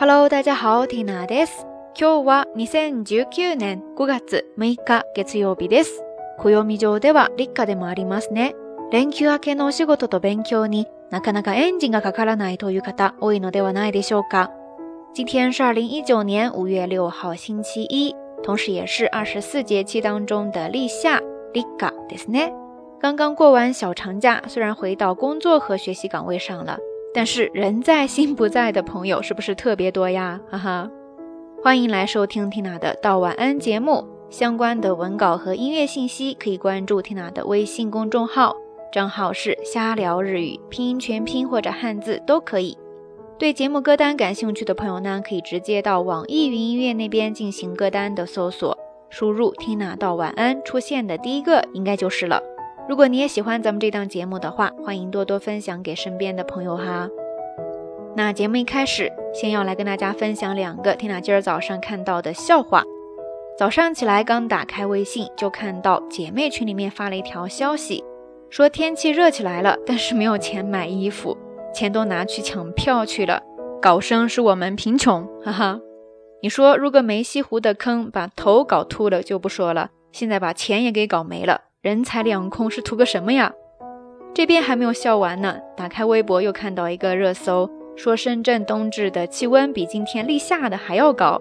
Hello，大家好，Tina です。今日は2019年5月6日月曜日です。暦上では立夏でもありますね。連休明けのお仕事と勉強になかなかエンジンがかからないという方多いのではないでしょうか。今天是二零一九年五月六号星期一，同时也是二十四节气当中的立夏，立夏ですね。刚刚过完小长假，虽然回到工作和学习岗位上了。但是人在心不在的朋友是不是特别多呀？哈哈，欢迎来收听 Tina 的道晚安节目。相关的文稿和音乐信息可以关注 Tina 的微信公众号，账号是瞎聊日语，拼音全拼或者汉字都可以。对节目歌单感兴趣的朋友呢，可以直接到网易云音乐那边进行歌单的搜索，输入 Tina 道晚安，出现的第一个应该就是了。如果你也喜欢咱们这档节目的话，欢迎多多分享给身边的朋友哈。那节目一开始，先要来跟大家分享两个缇娜今儿早上看到的笑话。早上起来刚打开微信，就看到姐妹群里面发了一条消息，说天气热起来了，但是没有钱买衣服，钱都拿去抢票去了，搞生是我们贫穷，哈哈。你说如果梅溪湖的坑把头搞秃了就不说了，现在把钱也给搞没了。人财两空是图个什么呀？这边还没有笑完呢，打开微博又看到一个热搜，说深圳冬至的气温比今天立夏的还要高，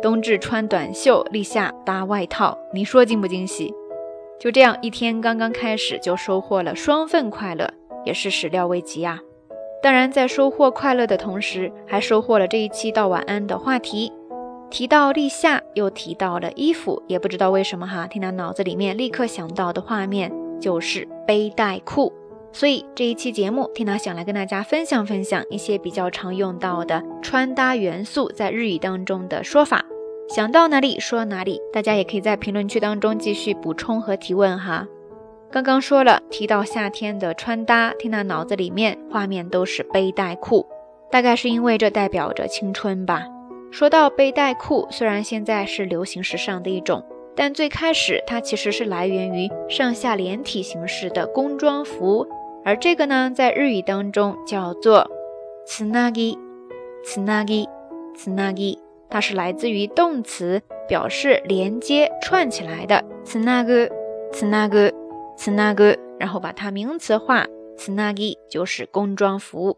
冬至穿短袖，立夏搭外套，你说惊不惊喜？就这样一天刚刚开始就收获了双份快乐，也是始料未及啊！当然，在收获快乐的同时，还收获了这一期到晚安的话题。提到立夏，又提到了衣服，也不知道为什么哈，听到脑子里面立刻想到的画面就是背带裤。所以这一期节目，缇娜想来跟大家分享分享一些比较常用到的穿搭元素在日语当中的说法。想到哪里说哪里，大家也可以在评论区当中继续补充和提问哈。刚刚说了，提到夏天的穿搭，缇娜脑子里面画面都是背带裤，大概是因为这代表着青春吧。说到背带裤，虽然现在是流行时尚的一种，但最开始它其实是来源于上下连体形式的工装服，而这个呢，在日语当中叫做“つなぎ”，“つなぎ”，“つなぎ”，它是来自于动词，表示连接、串起来的“つなぐ”，“つなぐ”，“つなぐ”，然后把它名词化，“つなぎ”就是工装服。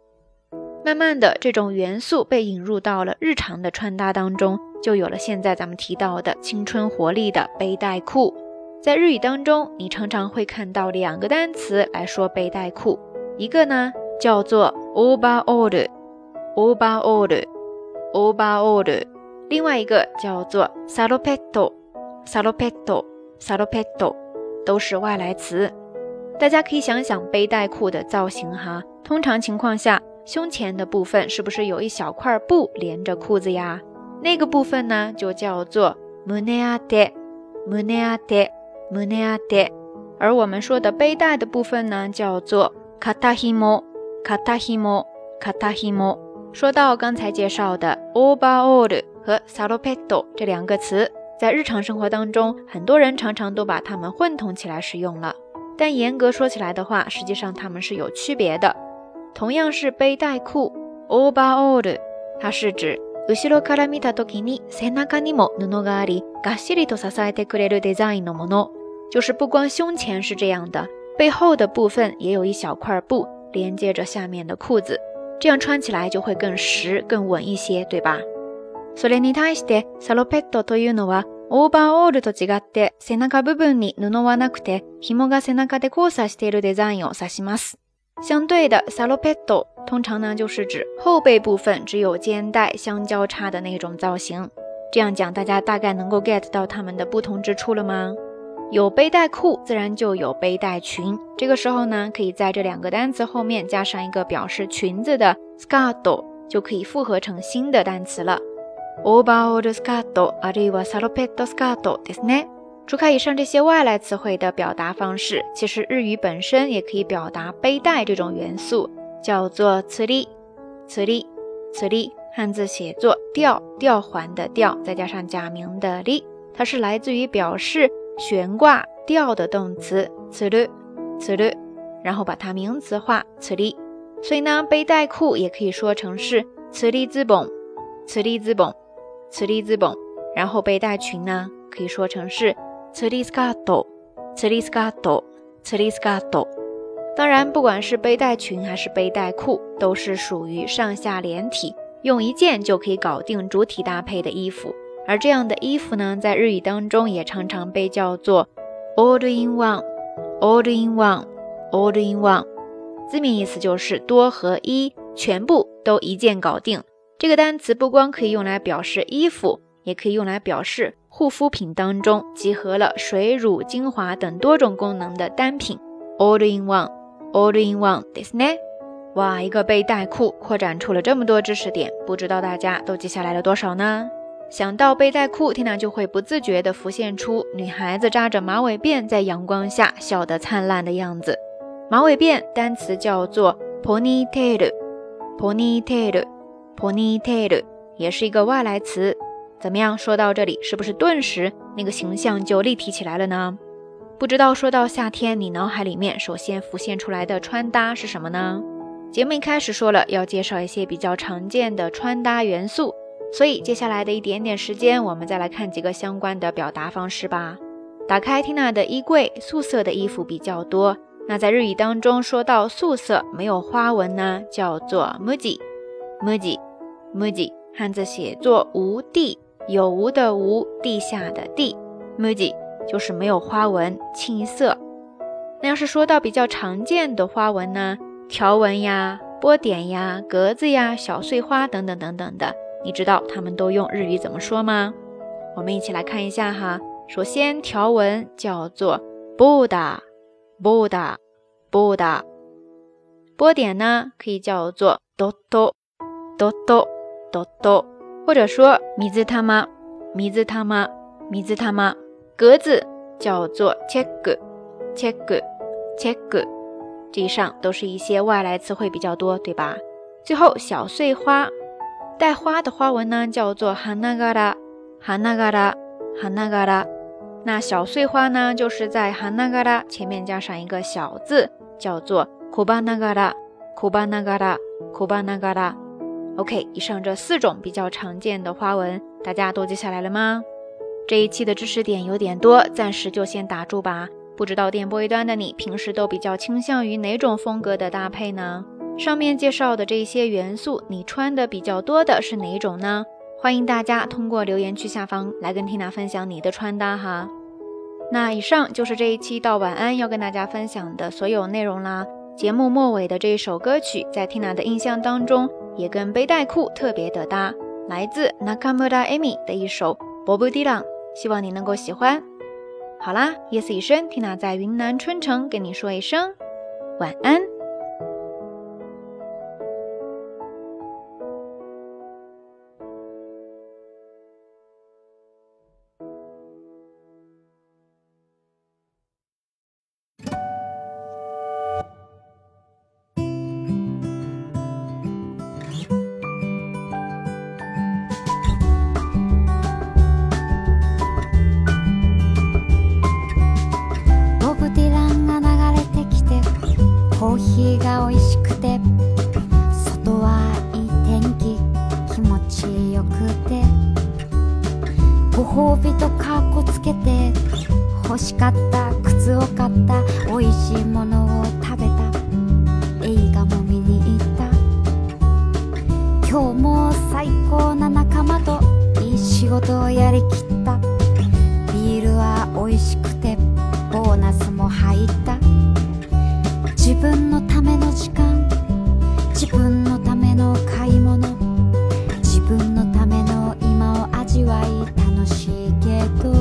慢慢的，这种元素被引入到了日常的穿搭当中，就有了现在咱们提到的青春活力的背带裤。在日语当中，你常常会看到两个单词来说背带裤，一个呢叫做 overall，overall，overall，另外一个叫做 salopetto，salopetto，salopetto，都是外来词。大家可以想想背带裤的造型哈，通常情况下。胸前的部分是不是有一小块布连着裤子呀？那个部分呢，就叫做 muneate，muneate，muneate。而我们说的背带的部分呢，叫做 katahimo，katahimo，katahimo。说到刚才介绍的 overall 和 salopetto 这两个词，在日常生活当中，很多人常常都把它们混同起来使用了。但严格说起来的话，实际上它们是有区别的。同样是背带裤，overall，它是指後ろから見たときに背中にも布があり、がっしりと支えてくれるデザインのもの。就是不光胸前是这样的，背后的部分也有一小块布连接着下面的裤子，这样穿起来就会更实、更稳一些，对吧？それに対してサロペットというのはオーバーオールと違って背中部分に布はなくて紐が背中で交差しているデザインを指します。相对的，salopetto 通常呢就是指后背部分只有肩带相交叉的那种造型。这样讲，大家大概能够 get 到它们的不同之处了吗？有背带裤，自然就有背带裙。这个时候呢，可以在这两个单词后面加上一个表示裙子的 skirt，就可以复合成新的单词了。overall skirt あるいはサロペットスカートですね。 除开以上这些外来词汇的表达方式，其实日语本身也可以表达背带这种元素，叫做“つり”，“つり”，“つり”，汉字写作“吊”，吊环的“吊”，再加上假名的“り”，它是来自于表示悬挂、吊的动词“つる”，“つる”，然后把它名词化“つり”。所以呢，背带裤也可以说成是“つりズボン”，“ ツリズボン、ツリズボン。然后背带裙呢，可以说成是 ツリスカート、ツリスカート、ツリスカート。当然，不管是背带裙还是背带裤，都是属于上下连体，用一件就可以搞定主体搭配的衣服。而这样的衣服呢，在日语当中也常常被叫做 all in one，all in one，all in one。字面意思就是多合一，全部都一件搞定。这个单词不光可以用来表示衣服，也可以用来表示 护肤品当中集合了水、乳、精华等多种功能的单品。all in one，all in one，ですね。哇，一个背带裤扩展出了这么多知识点，不知道大家都记下来了多少呢？想到背带裤，Tina 就会不自觉地浮现出女孩子扎着马尾辫在阳光下笑得灿烂的样子。马尾辫单词叫做 ponytail，ponytail，ponytail，也是一个外来词。 怎么样？说到这里，是不是顿时那个形象就立体起来了呢？不知道说到夏天，你脑海里面首先浮现出来的穿搭是什么呢？节目一开始说了要介绍一些比较常见的穿搭元素。所以接下来的一点点时间，我们再来看几个相关的表达方式吧。打开 Tina 的衣柜，素色的衣服比较多。那在日语当中，说到素色没有花纹呢，叫做 muji，muji，muji，汉字写作无地，有无的无，地下的地，muji 就是没有花纹，清一色。那要是说到比较常见的花纹呢，条纹呀、波点呀、格子呀、小碎花等等等等的。你知道他们都用日语怎么说吗？我们一起来看一下哈。首先，条纹叫做 buda buda buda，。波点呢，可以叫做 dodo，dodo，dodo，或者说米字他妈，米字他妈，米字他妈。格子叫做 check，check，check。这以上都是一些外来词汇比较多，对吧？最后，小碎花。带花的花纹呢，叫做哈那嘎拉，哈那嘎拉，哈那嘎拉。那小碎花呢，就是在哈那嘎拉前面加上一个小字，叫做库巴那 OK，以上这四种比较常见的花纹，大家都记下来了吗？这一期的知识点有点多，暂时就先打住吧。不知道电波一端的你，平时都比较倾向于哪种风格的搭配呢？上面介绍的这些元素，你穿的比较多的是哪一种呢？欢迎大家通过留言区下方来跟缇娜分享你的穿搭哈。那以上就是这一期到晚安要跟大家分享的所有内容啦。节目末尾的这一首歌曲，在缇娜的印象当中也跟背带裤特别的搭，来自 Nakamura Amy 的一首 Bob Dylan，希望你能够喜欢。好啦，夜色已深，缇娜在云南春城跟你说一声晚安。木が美味しくて、外はいい天気。気持ちよくて。ご褒美とかっこつけて欲しかった靴を買った美味しいものを食べた映画も見に行った今日も最高な仲間といい仕事をやりきったビールは美味しくてボーナスも入った分のための時間。自分のための買い物。自分のための今を味わい楽しいけど。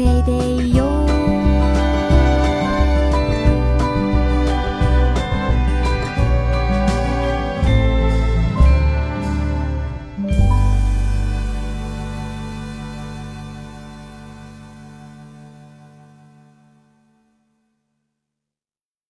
say